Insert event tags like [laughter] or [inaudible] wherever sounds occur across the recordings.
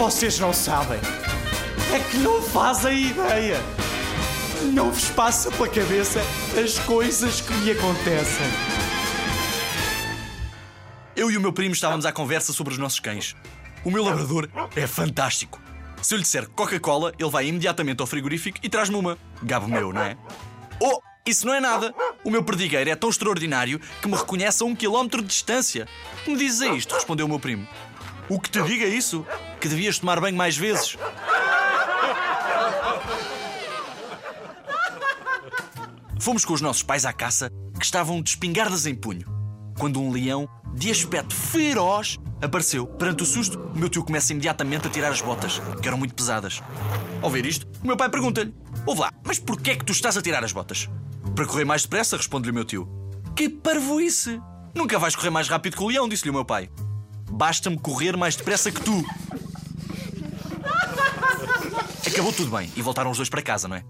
Vocês não sabem. É que não fazem ideia. Não vos passa pela cabeça as coisas que me acontecem. Eu e o meu primo estávamos à conversa sobre os nossos cães. O meu labrador é fantástico. Se eu lhe disser Coca-Cola, ele vai imediatamente ao frigorífico e traz-me uma. Gabo meu, não é? Oh, isso não é nada. O meu perdigueiro é tão extraordinário que me reconhece a um quilómetro de distância. Me dizes a isto? Respondeu o meu primo. O que te diga isso? Que devias tomar banho mais vezes. Fomos com os nossos pais à caça, que estavam de espingardas em punho, quando um leão, de aspecto feroz, apareceu. Perante o susto, o meu tio começa imediatamente a tirar as botas, que eram muito pesadas. Ao ver isto, o meu pai pergunta-lhe: Ouve lá, mas porquê é que tu estás a tirar as botas? Para correr mais depressa, responde-lhe o meu tio. Que parvoíce! Nunca vais correr mais rápido que o leão, disse-lhe o meu pai. Basta-me correr mais depressa que tu. Acabou tudo bem e voltaram os dois para casa, não é?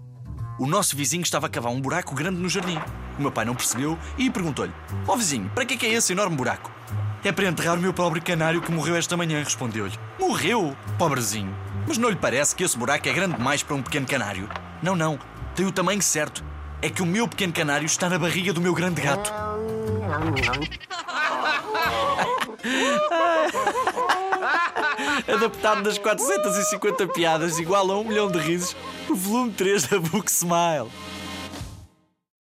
O nosso vizinho estava a cavar um buraco grande no jardim. O meu pai não percebeu e perguntou-lhe: Ó oh, vizinho, para que é, que é esse enorme buraco? É para enterrar o meu pobre canário que morreu esta manhã, respondeu-lhe. Morreu? Pobrezinho. Mas não lhe parece que esse buraco é grande demais para um pequeno canário? Não, não. Tem o tamanho certo. É que o meu pequeno canário está na barriga do meu grande gato. [laughs] Adaptado das 450 piadas igual a um milhão de risos, o volume 3 da Book Smile.